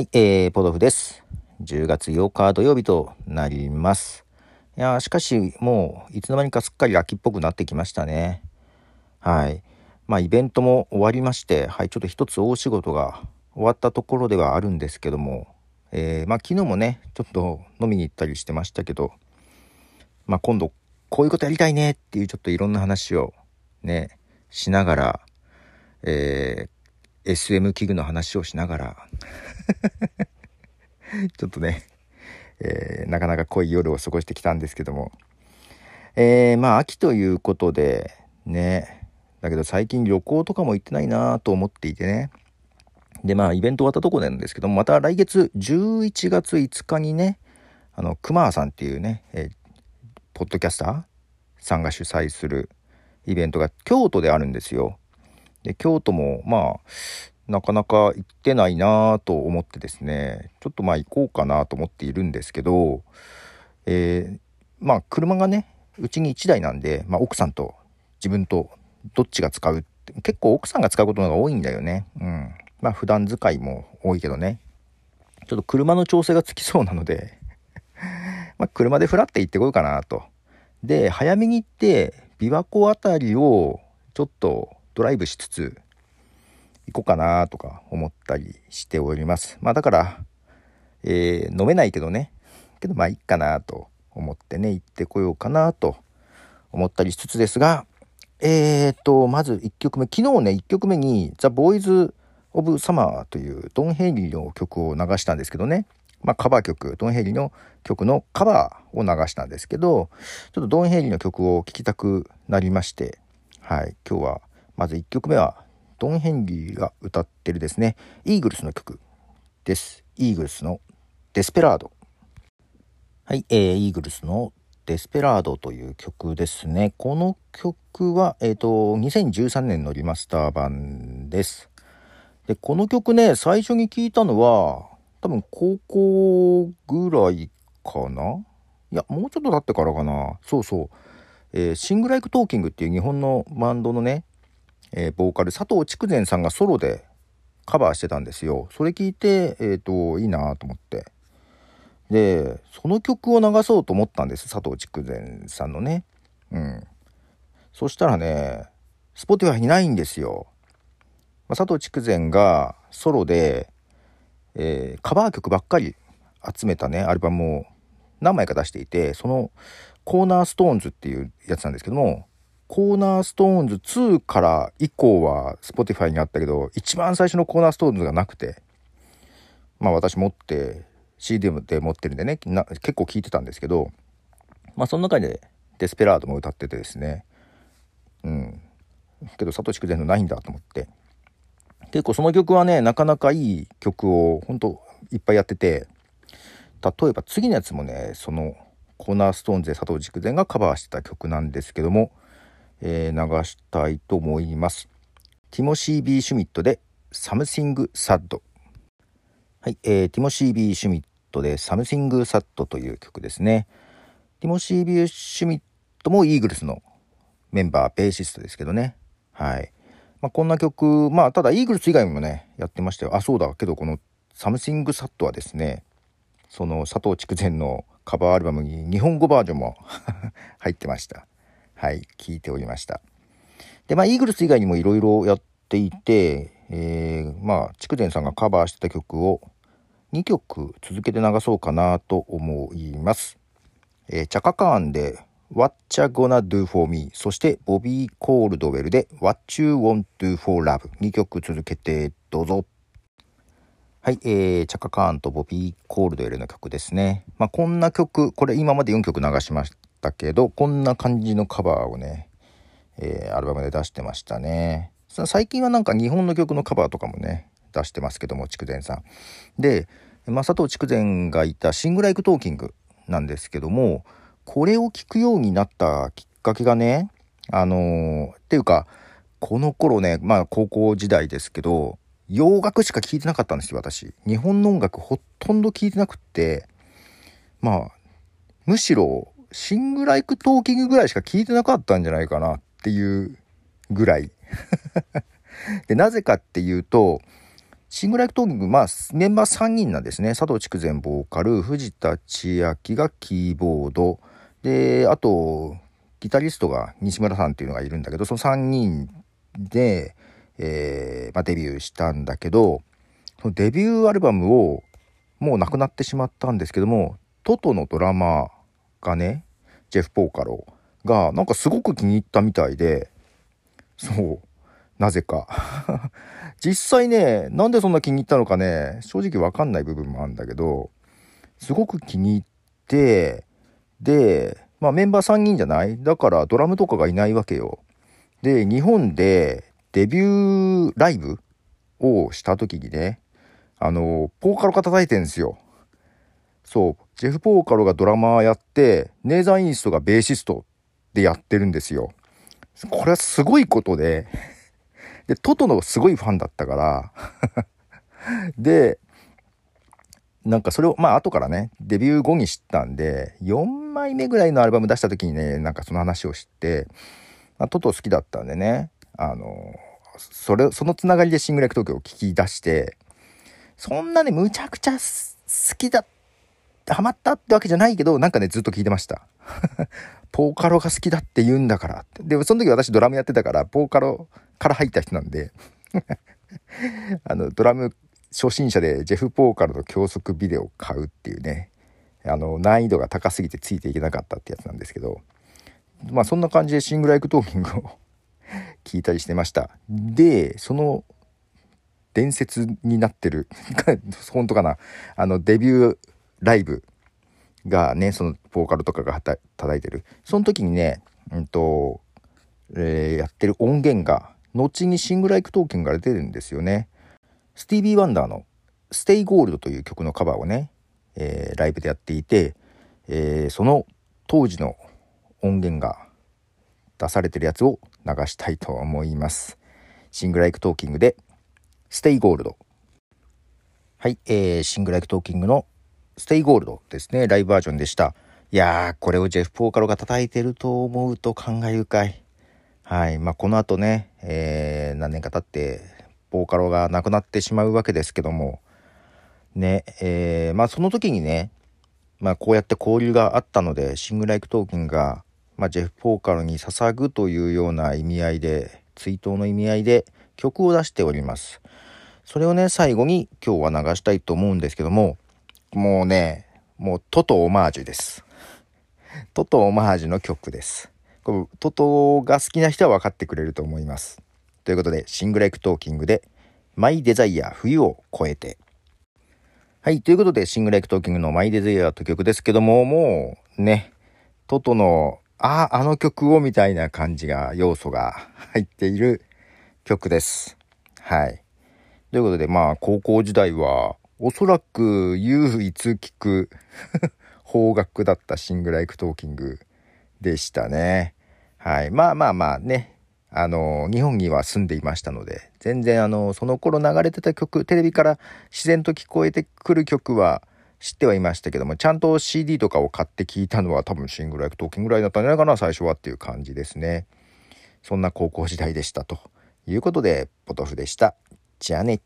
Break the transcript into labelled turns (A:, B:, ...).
A: はい、えー、ポドフです。10月8日土曜日となります。いやしかし、もう、いつの間にかすっかり秋っぽくなってきましたね。はい。まあ、イベントも終わりまして、はい、ちょっと一つ大仕事が終わったところではあるんですけども、えー、まあ、昨日もね、ちょっと飲みに行ったりしてましたけど、まあ、今度、こういうことやりたいねっていうちょっといろんな話をね、しながら、えー、SM 器具の話をしながら、ちょっとね、えーなかなか濃い夜を過ごしてきたんですけども、えーまあ秋ということでね。だけど最近旅行とかも行ってないなと思っていてね。でまあイベント終わったとこなんですけどもまた来月11月5日にねあの熊さんっていうね、えーポッドキャスターさんが主催するイベントが京都であるんですよ。で京都もまあなかなか行ってないなぁと思ってですねちょっとまあ行こうかなと思っているんですけど、えーまあ車がねうちに1台なんで、まあ、奥さんと自分とどっちが使うって結構奥さんが使うことの方が多いんだよね。うん。まあ普段使いも多いけどね。ちょっと車の調整がつきそうなので まあ車でフラって行ってこようかなと。で早めに行って琵琶湖あたりをちょっとドライブしつつ行こうかなとか思ったりしております。まあだから、えー飲めないけどね。けどまあいいかなと思ってね、行ってこようかなと思ったりしつつですが、えーと、まず1曲目、昨日ね、1曲目にザ・ボーイズ・オブ・サマーというドン・ヘイリーの曲を流したんですけどね。まあカバー曲、ドン・ヘイリーの曲のカバーを流したんですけど、ちょっとドン・ヘイリーの曲を聴きたくなりまして、はい、今日はまず1曲目はドン・ヘンリーが歌ってるですね、イーグルスの曲です。イーグルスのデスペラード。はい、えー、イーグルスのデスペラードという曲ですね。この曲は、えっ、と、2013年のリマスター版です。で、この曲ね、最初に聞いたのは、多分高校ぐらいかな？いや、もうちょっと経ってからかな。そうそう。えー Sing Like Talking っていう日本のバンドのね、えーボーカル佐藤竹善さんがソロでカバーしてたんですよ。それ聞いて、えっ、と、いいなと思って。で、その曲を流そうと思ったんです。佐藤竹善さんのね。うん。そしたらね、Spotify にないんですよ。まあ佐藤竹善がソロで、えーカバー曲ばっかり集めたね、アルバムを何枚か出していて、その Cornerstones っていうやつなんですけども、 Cornerstones 2から以降は Spotify にあったけど、一番最初の Cornerstones がなくて、まあ私持って、CD で持ってるんでね、結構聴いてたんですけど、まあその中でデスペラードも歌っててですね、うん。けど佐藤筑前のないんだと思って。結構その曲はね、なかなかいい曲をほんといっぱいやってて、例えば次のやつもね、そのコーナーストーンズで佐藤筑前がカバーしてた曲なんですけども、えー流したいと思います。ティモシー・ビー・シュミットで Something Sad。はい、えーティモシー・ビー・シュミットで Something Sad という曲ですね。ティモシー・ビー・シュミットもイーグルスのメンバー、ベーシストですけどね。はい。まあ、こんな曲、まあ、ただイーグルス以外もね、やってましたよ。あ、そうだ。けどこの Something Sad はですね、その佐藤筑前のカバーアルバムに日本語バージョンも 入ってました。はい、聞いておりました。で、まあ、イーグルス以外にもいろいろやっていて、えー、まあ、筑前さんがカバーしてた曲を2曲続けて流そうかなと思います。えー、チャカカーンで What You Gonna Do For Me そしてボビー・コールドウェルで What You Want To For Love 2曲続けてどうぞ。はい、えー、チャカカーンとボビー・コールドウェルの曲ですね。まあ、こんな曲、これ今まで4曲流しましたけど、こんな感じのカバーをね、えーアルバムで出してましたね。最近はなんか日本の曲のカバーとかもね、出してますけども、筑前さん。で、まあ、佐藤竹善がいた Sing Like Talking なんですけども、これを聞くようになったきっかけがね、あのーっていうか、この頃ね、まあ高校時代ですけど、洋楽しか聴いてなかったんですよ、私。日本の音楽ほとんど聴いてなくって、まあ、むしろ、 Sing Like Talking ぐらいしか聞いてなかったんじゃないかなっていうぐらい。で、なぜかっていうと、 Sing Like Talking、まあ、メンバー3人なんですね。佐藤竹善ボーカル、藤田千章がキーボード、で、あと、ギタリストが西村さんっていうのがいるんだけど、その3人で、えー、まあ、デビューしたんだけど、そのデビューアルバムをもう亡くなってしまったんですけども、 TOTO のドラマーがね、ジェフ・ポーカローがなんかすごく気に入ったみたいで、そう、なぜか。実際ね、なんでそんな気に入ったのかね、正直わかんない部分もあるんだけど、すごく気に入って、で、まあメンバー3人じゃない？だからドラムとかがいないわけよ。で、日本でデビューライブをした時にね、あの、ポーカロが叩いてんですよ。そう、ジェフ・ポーカロがドラマーやって、ネーザー・インストがベーシストでやってるんですよ。これはすごいことで、で、トトのすごいファンだったから で、なんかそれを、まあ後からね、デビュー後に知ったんで、4枚目ぐらいのアルバム出した時にね、なんかその話を知って、まあ、トト好きだったんでね、あの、それ、そのつながりでシングルライク東京を聞き出して、そんなね、むちゃくちゃ好きだった、ハマったってわけじゃないけど、なんかね、ずっと聞いてました。ポーカロが好きだって言うんだからって。で、その時私ドラムやってたから、ポーカロから入った人なんで あの、ドラム初心者でジェフ・ポーカロの教則ビデオを買うっていうね、あの、難易度が高すぎてついていけなかったってやつなんですけど、まあそんな感じで Sing Like Talking を 聞いたりしてました。で、その伝説になってる本当かな、あのデビューライブがね、そのポーカロとかが叩いてる。その時にね、うんと、えー、やってる音源が、後に Sing Like Talking から出るんですよね。スティービー・ワンダーの「 Stay Gold」という曲のカバーをね、えー、ライブでやっていて、えー、その当時の音源が出されてるやつを流したいと思います。 Sing Like Talking で「Stay Gold」はい、えー、 Sing Like Talking の「Stay Gold」ですねライブバージョンでした。いやーこれをジェフ・ポーカロが叩いてると思うと感慨深い。はい。まあ、この後ね、えー、何年か経って、ポーカロが亡くなってしまうわけですけども、ね、えー、まあ、その時にね、まあ、こうやって交流があったので、 Sing Like Talking が、まあ、ジェフ・ポーカロに捧ぐというような意味合いで、追悼の意味合いで曲を出しております。それをね、最後に今日は流したいと思うんですけども、もうね、もう TOTO オマージュです。 TOTO オマージュの曲です。こう TOTO が好きな人は分かってくれると思います。ということで、 Sing Like Talking で、 My Desire 冬を越えて。はい、ということで、 Sing Like Talking の My Desire という曲ですけども、もうね、TOTO の、ああ、あの曲をみたいな感じが、要素が入っている曲です。はい。ということで、まあ、高校時代は、おそらく唯一聞く 邦楽だった Sing Like Talking でしたね。はい。まあまあまあね。あの、日本には住んでいましたので、全然あの、その頃流れてた曲、テレビから自然と聞こえてくる曲は知ってはいましたけども、ちゃんと CD とかを買って聞いたのは多分 Sing Like Talking ぐらいだったんじゃないかな、最初はっていう感じですね。そんな高校時代でしたということで、ポトフでした。じゃあね。